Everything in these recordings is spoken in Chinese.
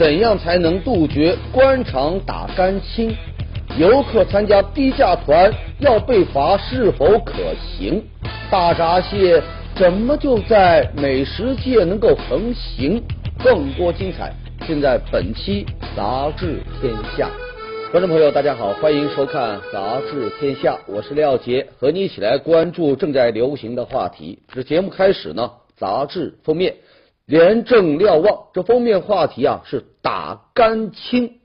怎样才能杜绝官场打干青？游客参加低价团要被罚是否可行？大闸蟹怎么就在美食界能够横行？更多精彩，尽在本期杂志天下。观众朋友，大家好，欢迎收看《杂志天下》，我是廖杰，和你一起来关注正在流行的话题。这节目开始呢，杂志封面廉政瞭望，这封面话题啊是打干青。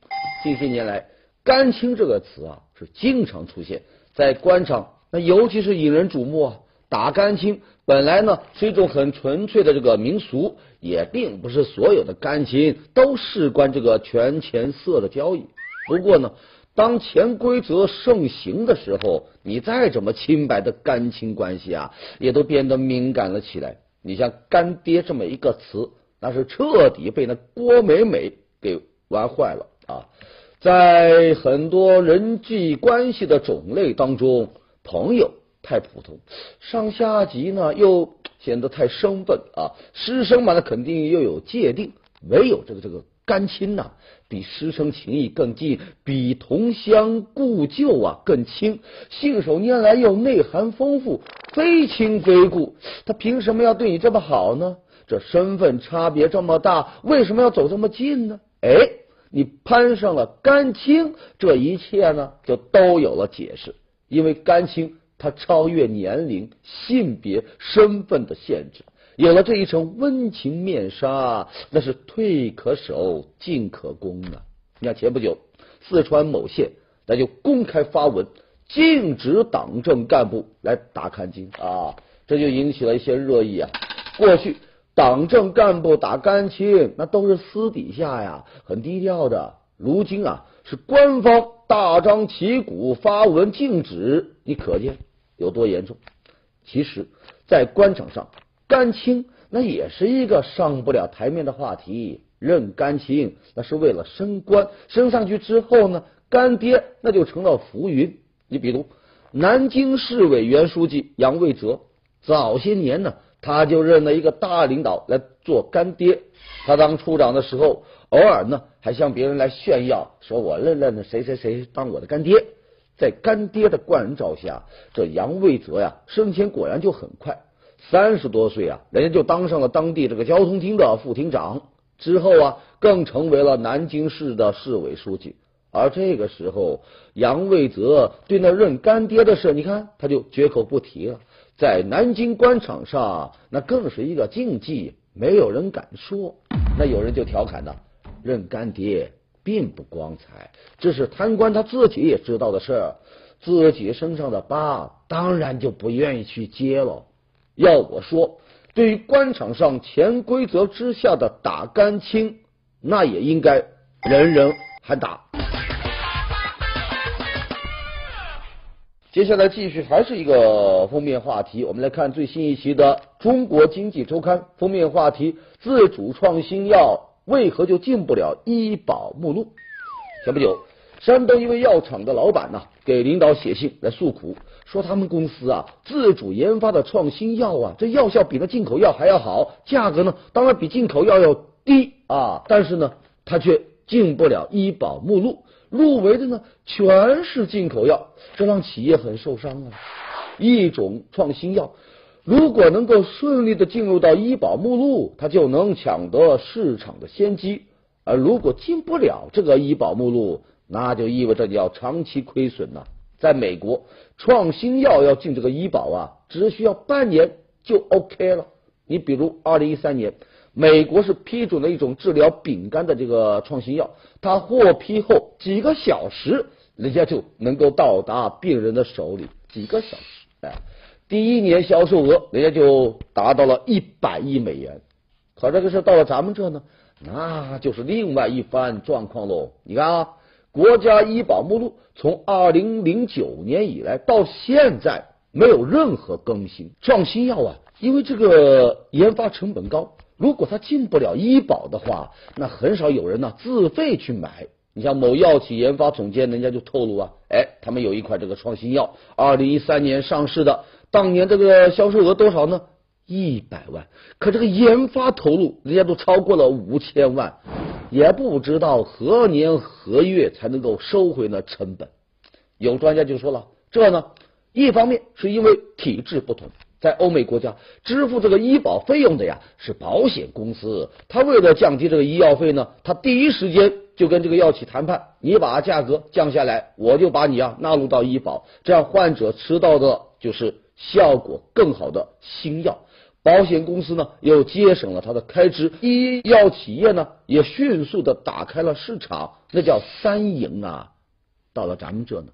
近些年来，干青这个词啊是经常出现在官场，那尤其是引人瞩目啊。打干青本来呢是一种很纯粹的这个民俗，也并不是所有的干青都事关这个权钱色的交易。不过呢，当潜规则盛行的时候，你再怎么清白的干亲关系啊，也都变得敏感了起来。你像“干爹”这么一个词，那是彻底被那郭美美给玩坏了啊！在很多人际关系的种类当中，朋友太普通，上下级呢又显得太生分啊，师生嘛那肯定又有界定，唯有这个这个。干亲呐，比师生情谊更近，比同乡故旧啊更亲，信手拈来又内涵丰富，非亲非故，他凭什么要对你这么好呢？这身份差别这么大，为什么要走这么近呢？哎，你攀上了干亲，这一切呢就都有了解释，因为干亲它超越年龄、性别、身份的限制。有了这一层温情面纱，那是退可守，进可攻啊！你看前不久，四川某县那就公开发文禁止党政干部来打看青啊，这就引起了一些热议啊。过去党政干部打干青那都是私底下呀，很低调的。如今啊，是官方大张旗鼓发文禁止，你可见有多严重？其实，在官场上。干青那也是一个上不了台面的话题，认干青那是为了升官，升上去之后呢，干爹那就成了浮云。你比如南京市委原书记杨卫泽，早些年呢，他就认了一个大领导来做干爹。他当处长的时候，偶尔呢还向别人来炫耀，说我认认谁谁谁当我的干爹。在干爹的关照下，这杨卫泽呀，升迁果然就很快。三十多岁啊，人家就当上了当地这个交通厅的副厅长，之后啊，更成为了南京市的市委书记。而这个时候，杨卫泽对那认干爹的事，你看他就绝口不提了。在南京官场上，那更是一个禁忌，没有人敢说。那有人就调侃呢，认干爹并不光彩，这是贪官他自己也知道的事，自己身上的疤，当然就不愿意去揭了。要我说，对于官场上潜规则之下的打干青，那也应该人人喊打。接下来继续还是一个封面话题，我们来看最新一期的《中国经济周刊》封面话题：自主创新药为何就进不了医保目录？前不久。山东一位药厂的老板呢，给领导写信来诉苦，说他们公司啊自主研发的创新药啊，这药效比那进口药还要好，价格呢当然比进口药要低啊，但是呢，他却进不了医保目录，入围的呢全是进口药，这让企业很受伤啊。一种创新药如果能够顺利的进入到医保目录，它就能抢得市场的先机，而如果进不了这个医保目录，那就意味着你要长期亏损呐。在美国，创新药要进这个医保啊，只需要半年就 OK 了。你比如，二零一三年，美国是批准了一种治疗丙肝的这个创新药，它获批后几个小时，人家就能够到达病人的手里，几个小时，哎，第一年销售额人家就达到了一百亿美元。可这个事到了咱们这呢，那就是另外一番状况喽。你看啊。国家医保目录从二零零九年以来到现在没有任何更新。创新药啊，因为这个研发成本高，如果它进不了医保的话，那很少有人呢自费去买。你像某药企研发总监，人家就透露啊，哎，他们有一款这个创新药，二零一三年上市的，当年这个销售额多少呢？一百万，可这个研发投入人家都超过了五千万，也不知道何年何月才能够收回那成本。有专家就说了，这呢，一方面是因为体制不同，在欧美国家支付这个医保费用的呀是保险公司，他为了降低这个医药费呢，他第一时间就跟这个药企谈判，你把价格降下来，我就把你啊纳入到医保，这样患者吃到的就是效果更好的新药。保险公司呢又节省了他的开支，医药企业呢也迅速的打开了市场，那叫三赢啊！到了咱们这呢，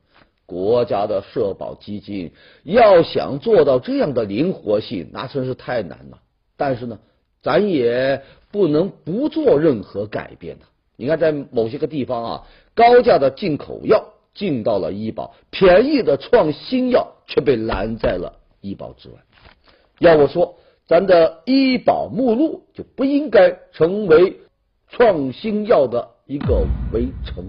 国家的社保基金要想做到这样的灵活性，那真是太难了。但是呢，咱也不能不做任何改变的。你看，在某些个地方啊，高价的进口药进到了医保，便宜的创新药却被拦在了医保之外。要我说。咱的医保目录就不应该成为创新药的一个围城。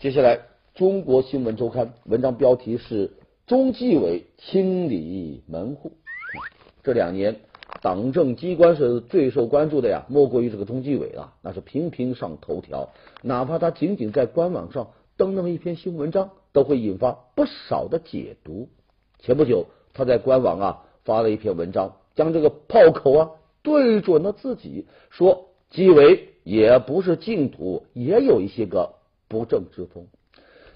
接下来，《中国新闻周刊》文章标题是“中纪委清理门户”。这两年，党政机关是最受关注的呀，莫过于这个中纪委了，那是频频上头条。哪怕他仅仅在官网上登那么一篇新文章，都会引发不少的解读。前不久，他在官网啊发了一篇文章，将这个炮口啊对准了自己，说纪委也不是净土，也有一些个不正之风。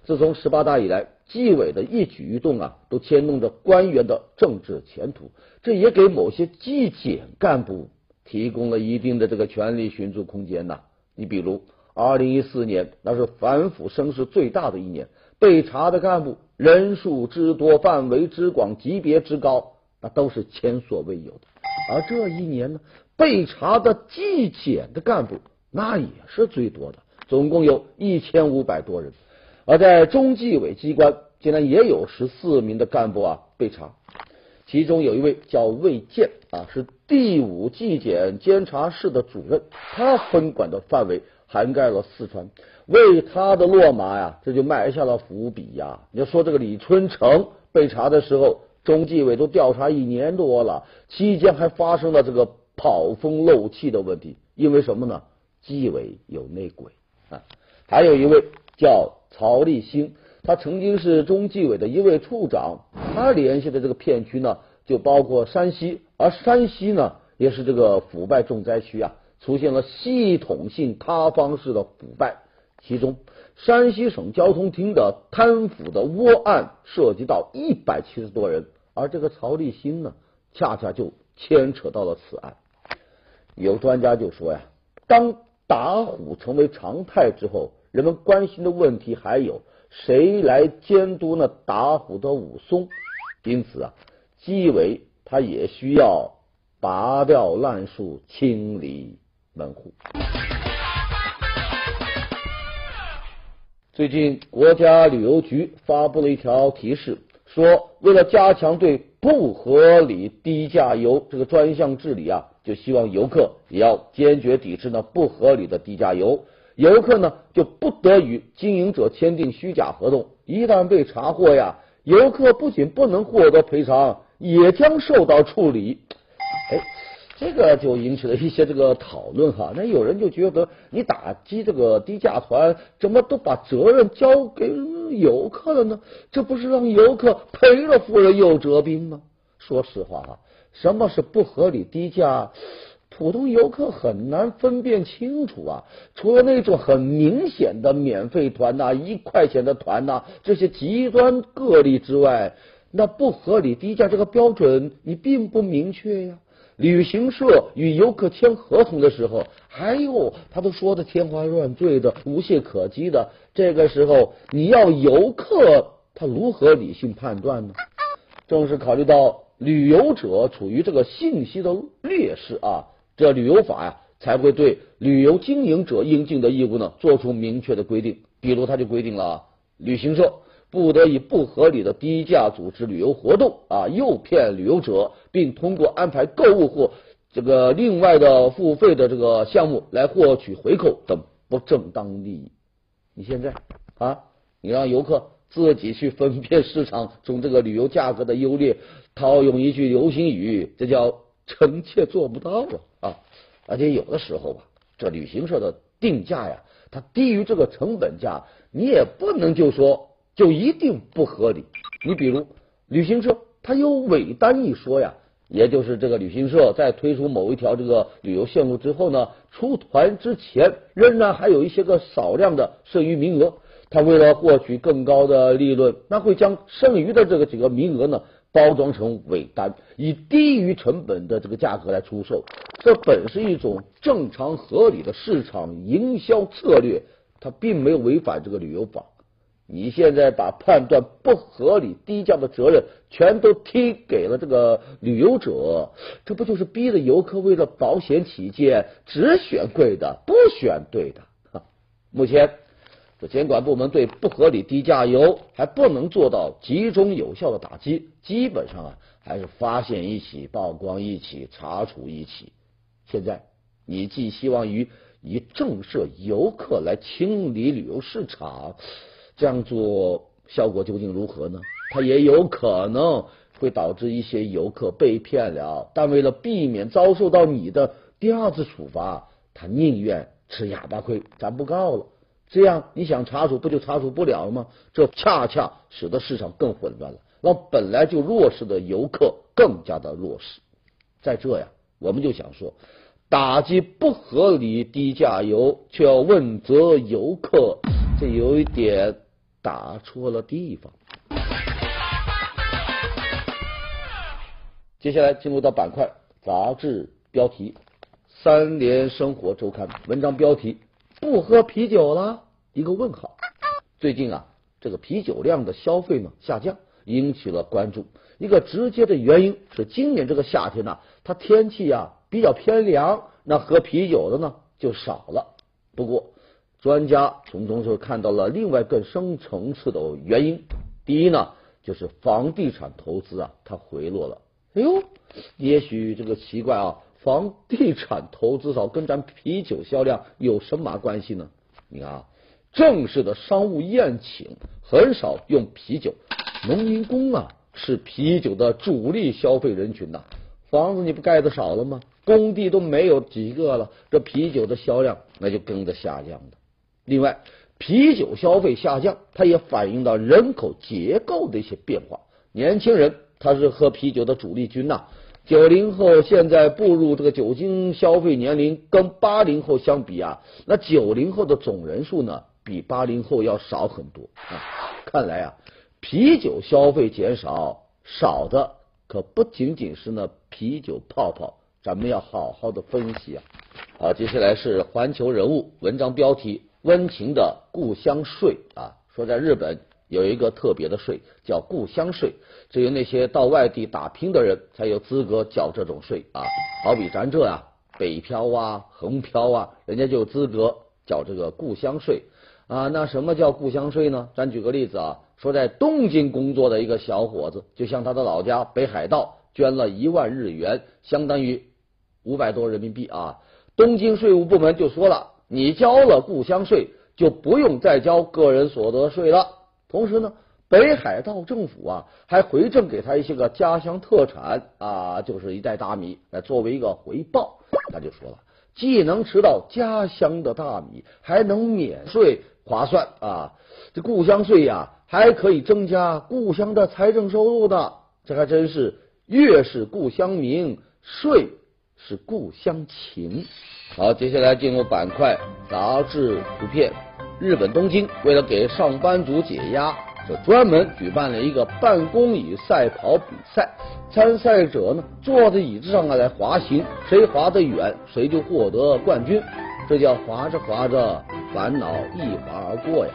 自从十八大以来，纪委的一举一动啊，都牵动着官员的政治前途，这也给某些纪检干部提供了一定的这个权力寻租空间呐。你比如，二零一四年，那是反腐声势最大的一年。被查的干部人数之多、范围之广、级别之高，那都是前所未有的。而这一年呢，被查的纪检的干部那也是最多的，总共有一千五百多人。而在中纪委机关，竟然也有十四名的干部啊被查，其中有一位叫魏建啊，是第五纪检监察室的主任，他分管的范围涵盖了四川。为他的落马呀，这就埋下了伏笔呀。你要说这个李春城被查的时候，中纪委都调查一年多了，期间还发生了这个跑风漏气的问题，因为什么呢？纪委有内鬼啊。还有一位叫曹立新，他曾经是中纪委的一位处长，他联系的这个片区呢，就包括山西，而山西呢，也是这个腐败重灾区啊，出现了系统性塌方式的腐败。其中，山西省交通厅的贪腐的窝案涉及到一百七十多人，而这个曹立新呢，恰恰就牵扯到了此案。有专家就说呀，当打虎成为常态之后，人们关心的问题还有谁来监督那打虎的武松？因此啊，纪委他也需要拔掉烂树，清理门户。最近，国家旅游局发布了一条提示，说为了加强对不合理低价游这个专项治理啊，就希望游客也要坚决抵制呢不合理的低价游。游客呢就不得与经营者签订虚假合同，一旦被查获呀，游客不仅不能获得赔偿，也将受到处理。这个就引起了一些这个讨论哈，那有人就觉得你打击这个低价团，怎么都把责任交给游客了呢？这不是让游客赔了夫人又折兵吗？说实话哈，什么是不合理低价，普通游客很难分辨清楚啊。除了那种很明显的免费团呐、一块钱的团呐这些极端个例之外，那不合理低价这个标准你并不明确呀。旅行社与游客签合同的时候，还有他都说的天花乱坠的、无懈可击的。这个时候，你要游客他如何理性判断呢？正是考虑到旅游者处于这个信息的劣势啊，这旅游法呀才会对旅游经营者应尽的义务呢做出明确的规定。比如，他就规定了旅行社。不得以不合理的低价组织旅游活动啊，诱骗旅游者，并通过安排购物或这个另外的付费的这个项目来获取回扣等不正当利益。你现在啊，你让游客自己去分辨市场中这个旅游价格的优劣。套用一句流行语，这叫臣妾做不到啊啊！而且有的时候吧，这旅行社的定价呀，它低于这个成本价，你也不能就说就一定不合理。你比如旅行社，它有尾单一说呀。也就是这个旅行社在推出某一条这个旅游线路之后呢，出团之前仍然还有一些个少量的剩余名额，他为了获取更高的利润，那会将剩余的这个几个名额呢包装成尾单，以低于成本的这个价格来出售。这本是一种正常合理的市场营销策略，它并没有违反这个旅游法。你现在把判断不合理低价的责任全都踢给了这个旅游者，这不就是逼着游客为了保险起见只选贵的不选对的？目前这监管部门对不合理低价游还不能做到集中有效的打击，基本上啊还是发现一起曝光一起查处一起。现在你寄希望于以震慑游客来清理旅游市场。这样做效果究竟如何呢？它也有可能会导致一些游客被骗了，但为了避免遭受到你的第二次处罚，他宁愿吃哑巴亏，咱不告了。这样你想查处不就查处不了了吗？这恰恰使得市场更混乱了，让本来就弱势的游客更加的弱势。在这呀，我们就想说，打击不合理低价游，却要问责游客，这有一点。打错了地方。接下来进入到板块杂志标题，《三联生活周刊》文章标题：不喝啤酒了？一个问号。最近啊，这个啤酒量的消费呢下降，引起了关注。一个直接的原因是今年这个夏天呢，它天气啊比较偏凉，那喝啤酒的呢就少了。不过。专家从中就看到了另外更深层次的原因。第一呢，就是房地产投资啊，它回落了。哎呦，也许这个奇怪啊，房地产投资少跟咱啤酒销量有什么关系呢？你看啊，正式的商务宴请很少用啤酒，农民工啊是啤酒的主力消费人群呐。房子你不盖的少了吗？工地都没有几个了，这啤酒的销量那就跟着下降的。另外，啤酒消费下降，它也反映到人口结构的一些变化。年轻人他是喝啤酒的主力军呐。九零后现在步入这个酒精消费年龄，跟八零后相比啊，那九零后的总人数呢，比八零后要少很多啊。看来啊，啤酒消费减少，少的可不仅仅是那啤酒泡泡，咱们要好好的分析啊。好，接下来是环球人物文章标题。温情的故乡税啊，说在日本有一个特别的税叫故乡税，只有那些到外地打拼的人才有资格缴这种税啊。好比咱这啊，北漂啊、横漂啊，人家就有资格缴这个故乡税啊。那什么叫故乡税呢？咱举个例子啊，说在东京工作的一个小伙子，就向他的老家北海道捐了一万日元，相当于五百多人民币啊。东京税务部门就说了。你交了故乡税，就不用再交个人所得税了。同时呢，北海道政府啊还回赠给他一些个家乡特产啊，就是一袋大米，来作为一个回报。他就说了，既能吃到家乡的大米，还能免税，划算啊！这故乡税呀，还可以增加故乡的财政收入的。这还真是越是故乡名，税是故乡情。好，接下来进入板块杂志图片。日本东京为了给上班族解压，就专门举办了一个办公椅赛跑比赛。参赛者呢坐在椅子上啊来滑行，谁滑得远，谁就获得冠军。这叫滑着滑着，烦恼一滑而过呀。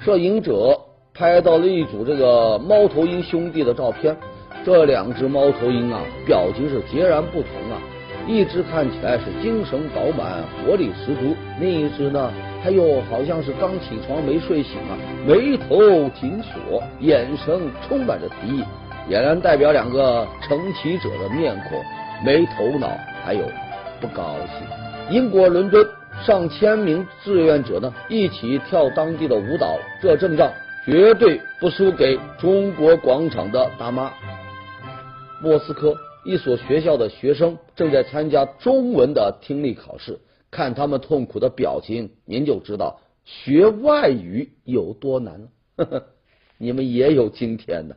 摄影者拍到了一组这个猫头鹰兄弟的照片，这两只猫头鹰啊表情是截然不同啊。一只看起来是精神饱满、活力十足，另一只呢，哎呦，好像是刚起床没睡醒啊，眉头紧锁，眼神充满着敌意，俨然代表两个成骑者的面孔，没头脑，还有不高兴。英国伦敦上千名志愿者呢，一起跳当地的舞蹈，这阵仗绝对不输给中国广场的大妈。莫斯科一所学校的学生正在参加中文的听力考试，看他们痛苦的表情，您就知道学外语有多难了。呵呵，你们也有今天的。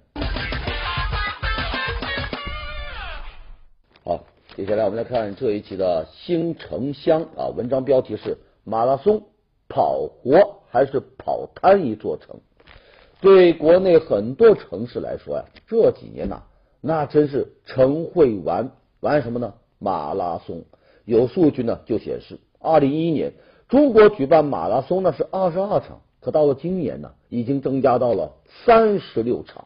好，接下来我们来看这一期的新城乡啊，文章标题是马拉松跑活还是跑瘫一座城？对国内很多城市来说呀，这几年呐，那真是城会玩玩什么呢？马拉松。有数据呢，就显示，二零一一年中国举办马拉松呢是二十二场，可到了今年呢，已经增加到了三十六场。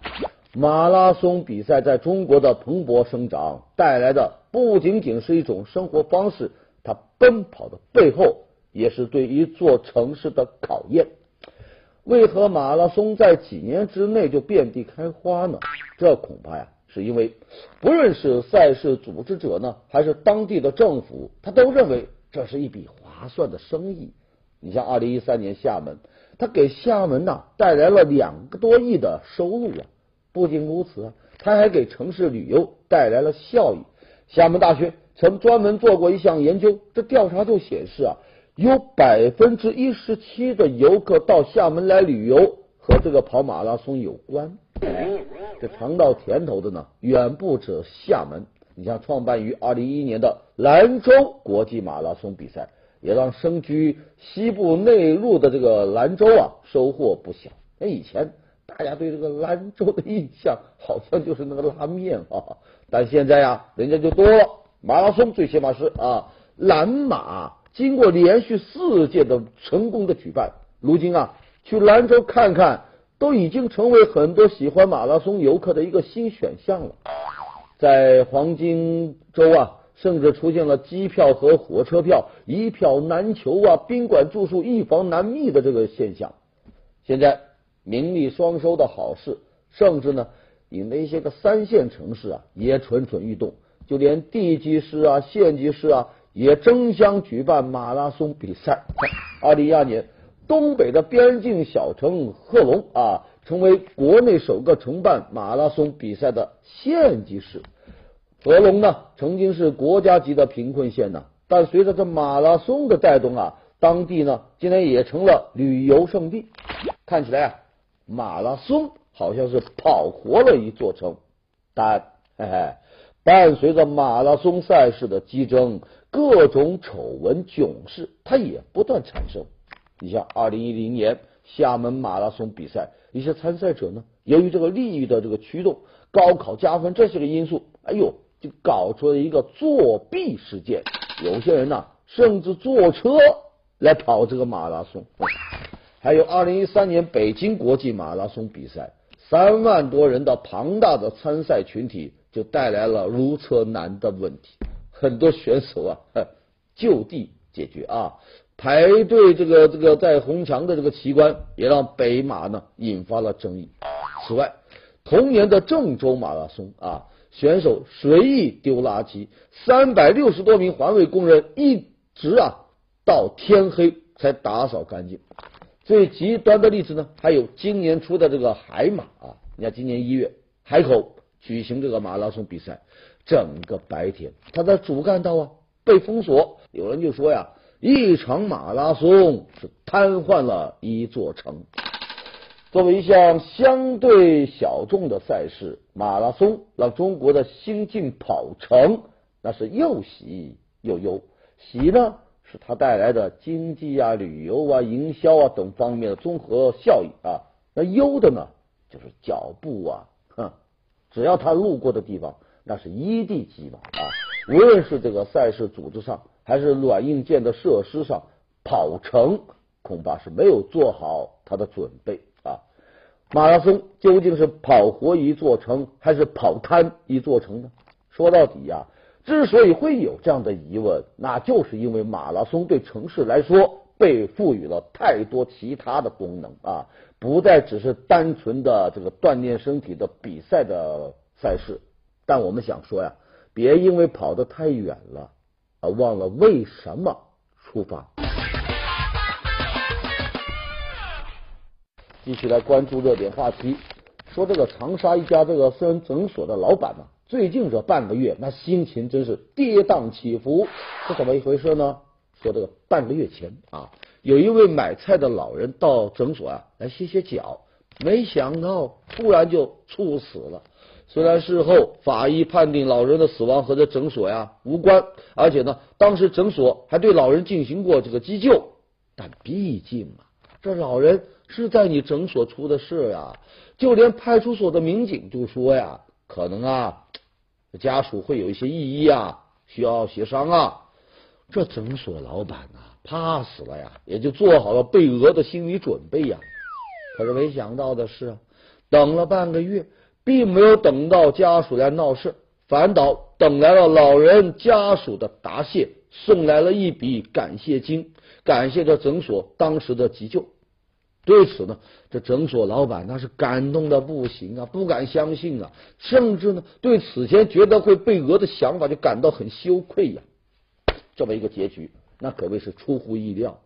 马拉松比赛在中国的蓬勃生长带来的不仅仅是一种生活方式，它奔跑的背后也是对一座城市的考验。为何马拉松在几年之内就遍地开花呢？这恐怕呀，是因为不论是赛事组织者呢，还是当地的政府，他都认为这是一笔划算的生意。你像二零一三年厦门，他给厦门呐带来了两个多亿的收入啊。不仅如此啊，他还给城市旅游带来了效益。厦门大学曾专门做过一项研究，这调查就显示啊。有百分之一十七的游客到厦门来旅游和这个跑马拉松有关，这尝到甜头的呢远不止厦门。你像创办于二零一一年的兰州国际马拉松比赛，也让身居西部内陆的这个兰州啊收获不小。那以前大家对这个兰州的印象好像就是那个拉面啊，但现在呀人家就多了，马拉松最起码是啊蓝马。经过连续四届的成功的举办，如今啊，去兰州看看都已经成为很多喜欢马拉松游客的一个新选项了。在黄金周啊，甚至出现了机票和火车票一票难求啊，宾馆住宿一房难觅的这个现象。现在名利双收的好事，甚至呢，引那些个三线城市啊也蠢蠢欲动，就连地级市啊、县级市啊。也争相举办马拉松比赛。二零一二年，东北的边境小城贺龙啊，成为国内首个承办马拉松比赛的县级市。贺龙呢，曾经是国家级的贫困县呢，但随着这马拉松的带动啊，当地呢，今天也成了旅游胜地。看起来啊，马拉松好像是跑活了一座城，但 嘿嘿，伴随着马拉松赛事的激增。各种丑闻囧事，它也不断产生。你像二零一零年厦门马拉松比赛，一些参赛者呢，由于这个利益的这个驱动、高考加分这些个因素，哎呦，就搞出了一个作弊事件。有些人呢，甚至坐车来跑这个马拉松。还有二零一三年北京国际马拉松比赛，三万多人的庞大的参赛群体，就带来了如厕难的问题。很多选手啊，就地解决啊，排队这个这个在红墙的这个奇观，也让北马呢引发了争议。此外，同年的郑州马拉松啊，选手随意丢垃圾，三百六十多名环卫工人一直啊到天黑才打扫干净。最极端的例子呢，还有今年出的这个海马啊，你看今年一月海口举行这个马拉松比赛。整个白天，他的主干道啊被封锁。有人就说呀，一场马拉松是瘫痪了一座城。作为一项相对小众的赛事，马拉松让中国的新晋跑城那是又喜又忧。喜呢，是它带来的经济啊、旅游啊、营销啊等方面的综合效益啊。那忧的呢，就是脚步啊，哼，只要他路过的地方。那是一地鸡毛啊！无论是这个赛事组织上，还是软硬件的设施上，跑成恐怕是没有做好他的准备啊！马拉松究竟是跑活一座城，还是跑瘫一座城呢？说到底呀，之所以会有这样的疑问，那就是因为马拉松对城市来说被赋予了太多其他的功能啊，不再只是单纯的这个锻炼身体的比赛的赛事。但我们想说呀，别因为跑得太远了，而忘了为什么出发。继续来关注热点话题，说这个长沙一家这个私人诊所的老板呢，最近这半个月那心情真是跌宕起伏，是怎么一回事呢？说这个半个月前啊，有一位买菜的老人到诊所啊来歇歇脚，没想到突然就猝死了。虽然事后法医判定老人的死亡和这诊所呀无关，而且呢，当时诊所还对老人进行过这个急救，但毕竟啊，这老人是在你诊所出的事呀，就连派出所的民警就说呀，可能啊，家属会有一些异议啊，需要协商啊。这诊所老板呐，怕死了呀，也就做好了被讹的心理准备呀。可是没想到的是，等了半个月。并没有等到家属来闹事，反倒等来了老人家属的答谢，送来了一笔感谢金，感谢这诊所当时的急救。对此呢，这诊所老板那是感动的不行啊，不敢相信啊，甚至呢，对此前觉得会被讹的想法就感到很羞愧呀。这么一个结局，那可谓是出乎意料。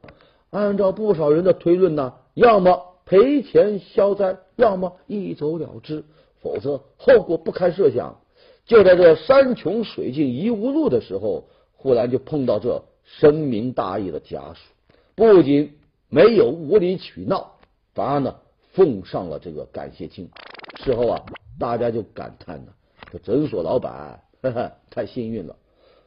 按照不少人的推论呢，要么赔钱消灾，要么一走了之。否则后果不堪设想。就在这山穷水尽疑无路的时候，忽然就碰到这深明大义的家属，不仅没有无理取闹，反而呢奉上了这个感谢金。事后啊，大家就感叹呢，这诊所老板 呵呵太幸运了。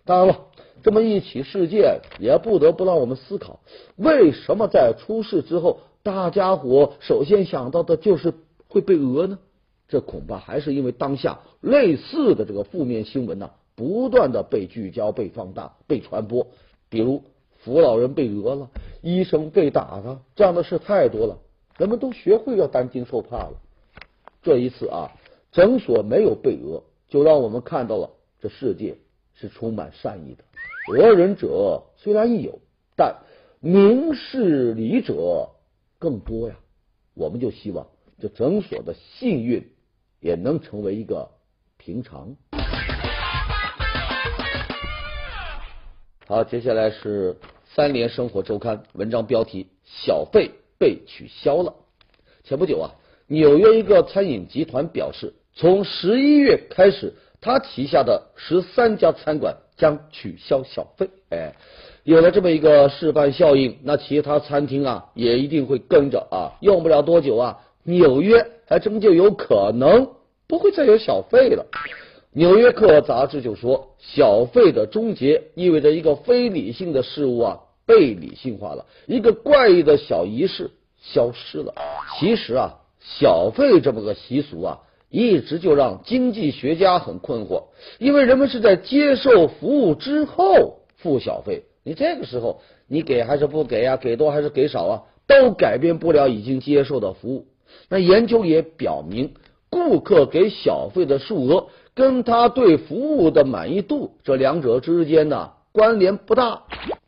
当然了，这么一起事件也不得不让我们思考：为什么在出事之后，大家伙首先想到的就是会被讹呢？这恐怕还是因为当下类似的这个负面新闻呢，不断的被聚焦、被放大、被传播。比如扶老人被讹了，医生被打了，这样的事太多了，人们都学会要担惊受怕了。这一次啊，诊所没有被讹，就让我们看到了这世界是充满善意的。讹人者虽然有，但明事理者更多呀。我们就希望这诊所的幸运。也能成为一个平常。好，接下来是三联生活周刊文章标题：小费被取消了。前不久啊，纽约一个餐饮集团表示，从十一月开始，他旗下的十三家餐馆将取消小费。哎，有了这么一个示范效应，那其他餐厅啊也一定会跟着啊。用不了多久啊，纽约还真就有可能。不会再有小费了。纽约客杂志就说，小费的终结意味着一个非理性的事物啊被理性化了，一个怪异的小仪式消失了。其实啊，小费这么个习俗啊，一直就让经济学家很困惑，因为人们是在接受服务之后付小费，你这个时候你给还是不给啊？给多还是给少啊？都改变不了已经接受的服务。那研究也表明。顾客给小费的数额跟他对服务的满意度这两者之间呢关联不大，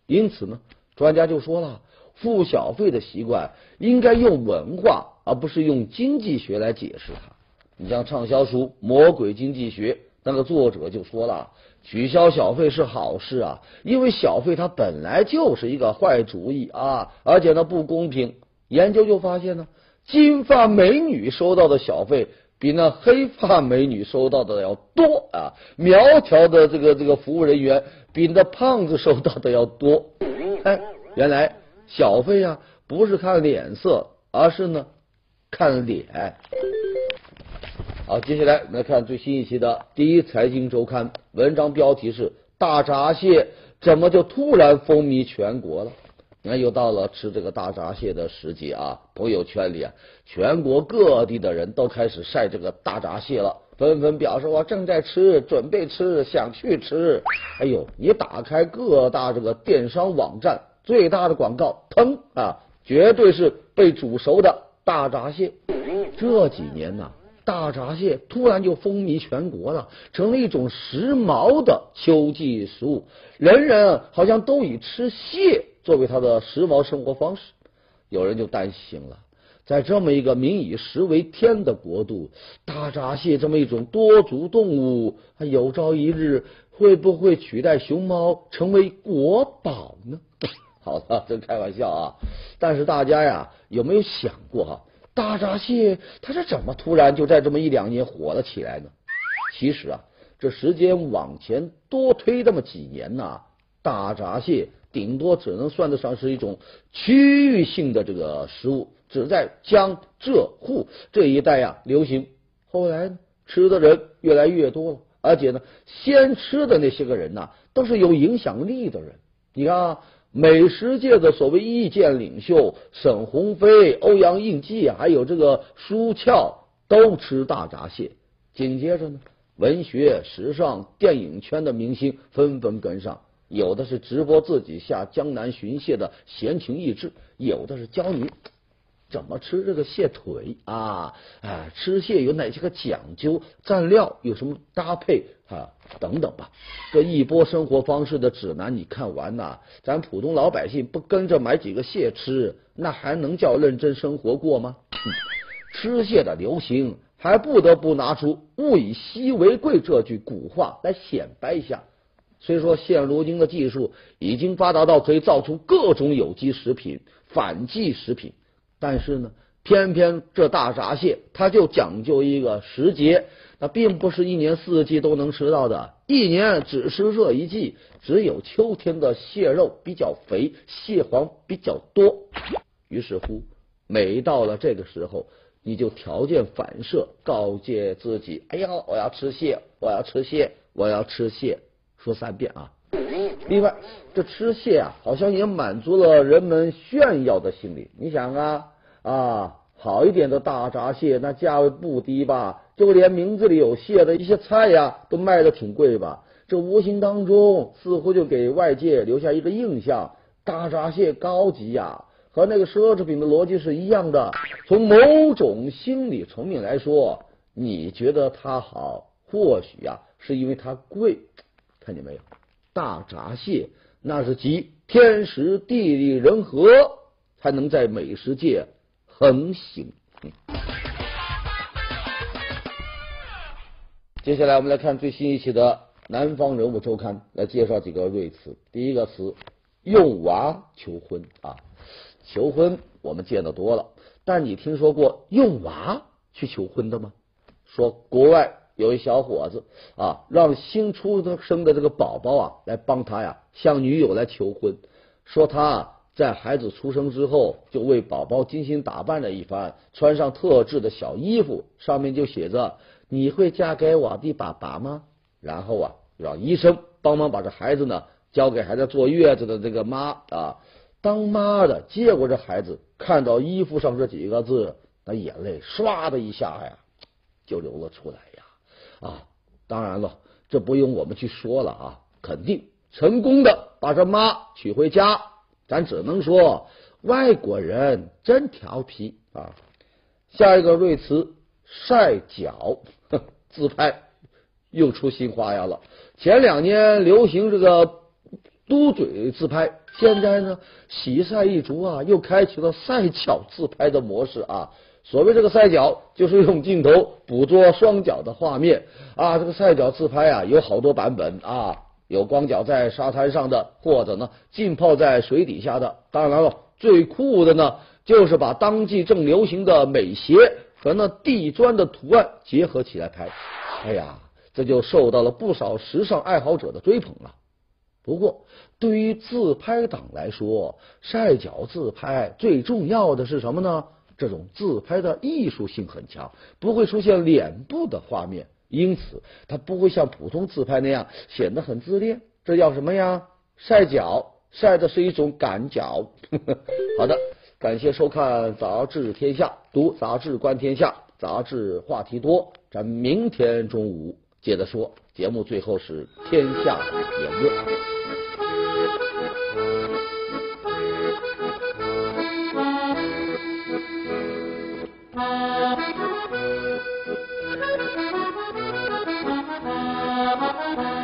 因此呢，专家就说了，付小费的习惯应该用文化而不是用经济学来解释它。你像畅销书《魔鬼经济学》那个作者就说了，取消小费是好事啊，因为小费它本来就是一个坏主意啊，而且呢不公平。研究就发现呢，金发美女收到的小费。比那黑发美女收到的要多啊！苗条的这个这个服务人员比那胖子收到的要多。哎，原来小费啊不是看脸色，而是呢看脸。好，接下来我们来看最新一期的《第一财经周刊》，文章标题是“大闸蟹怎么就突然风靡全国了”。那又到了吃这个大闸蟹的时节啊！朋友圈里啊，全国各地的人都开始晒这个大闸蟹了，纷纷表示我正在吃，准备吃，想去吃。哎呦，你打开各大这个电商网站，最大的广告，腾啊，绝对是被煮熟的大闸蟹。这几年呢，大闸蟹突然就风靡全国了，成了一种时髦的秋季食物，人人好像都以吃蟹。作为他的时髦生活方式，有人就担心了，在这么一个民以食为天的国度，大闸蟹这么一种多足动物，它有朝一日会不会取代熊猫成为国宝呢？好了，这开玩笑啊！但是大家呀，有没有想过哈，大闸蟹它是怎么突然就在这么一两年火了起来呢？其实啊，这时间往前多推这么几年呐，大闸蟹顶多只能算得上是一种区域性的这个食物，只在江浙沪这一带呀流行。后来呢，吃的人越来越多了，而且呢，先吃的那些个人呐，都是有影响力的人。你看。啊。美食界的所谓意见领袖沈鸿飞、欧阳应季，还有这个舒翘，都吃大闸蟹。紧接着呢，文学、时尚、电影圈的明星纷纷跟上，有的是直播自己下江南寻蟹的闲情逸致，有的是教你。怎么吃这个蟹腿啊？啊，吃蟹有哪些个讲究？蘸料有什么搭配啊？等等吧。这一波生活方式的指南，你看完呐，咱普通老百姓不跟着买几个蟹吃，那还能叫认真生活过吗？吃蟹的流行，还不得不拿出“物以稀为贵”这句古话来显摆一下。虽说现如今的技术已经发达到可以造出各种有机食品、反季食品。但是呢，偏偏这大闸蟹它就讲究一个时节，那并不是一年四季都能吃到的，一年只吃这一季，只有秋天的蟹肉比较肥，蟹黄比较多。于是乎，每到了这个时候，你就条件反射告诫自己：“哎呀，我要吃蟹，我要吃蟹，我要吃蟹。”说三遍啊！另外，这吃蟹啊，好像也满足了人们炫耀的心理。你想啊啊，好一点的大闸蟹，那价位不低吧？就连名字里有蟹的一些菜呀，都卖的挺贵吧？这无形当中似乎就给外界留下一个印象：大闸蟹高级呀，和那个奢侈品的逻辑是一样的。从某种心理层面来说，你觉得它好，或许呀，是因为它贵。看见没有？大闸蟹那是集天时地利人和，才能在美食界横行。嗯接下来我们来看最新一期的《南方人物周刊》，来介绍几个瑞词。第一个词，用娃求婚啊！求婚我们见得多了，但你听说过用娃去求婚的吗？说国外。有一小伙子啊，让新出生的这个宝宝啊来帮他呀向女友来求婚，说他在孩子出生之后就为宝宝精心打扮了一番，穿上特制的小衣服，上面就写着“你会嫁给我的爸爸吗？”然后啊，让医生帮忙把这孩子呢交给还在坐月子的这个妈啊，当妈的接过这孩子，看到衣服上这几个字，那眼泪唰的一下呀就流了出来呀。啊，当然了，这不用我们去说了啊，肯定成功的把这妈娶回家。咱只能说外国人真调皮啊。下一个瑞词晒脚自拍又出新花样了。前两年流行这个嘟嘴自拍，现在呢喜赛一族啊又开启了赛脚自拍的模式啊。所谓这个赛脚，就是用镜头捕捉双脚的画面啊。这个赛脚自拍啊，有好多版本啊，有光脚在沙滩上的，或者呢浸泡在水底下的。当然了，最酷的呢，就是把当季正流行的美鞋和那地砖的图案结合起来拍。哎呀，这就受到了不少时尚爱好者的追捧了。不过，对于自拍党来说，晒脚自拍最重要的是什么呢？这种自拍的艺术性很强，不会出现脸部的画面，因此它不会像普通自拍那样显得很自恋。这叫什么呀？晒脚，晒的是一种感脚。好的，感谢收看杂志天下读杂志观天下杂志话题多咱明天中午接着说。节目最后是天下言论。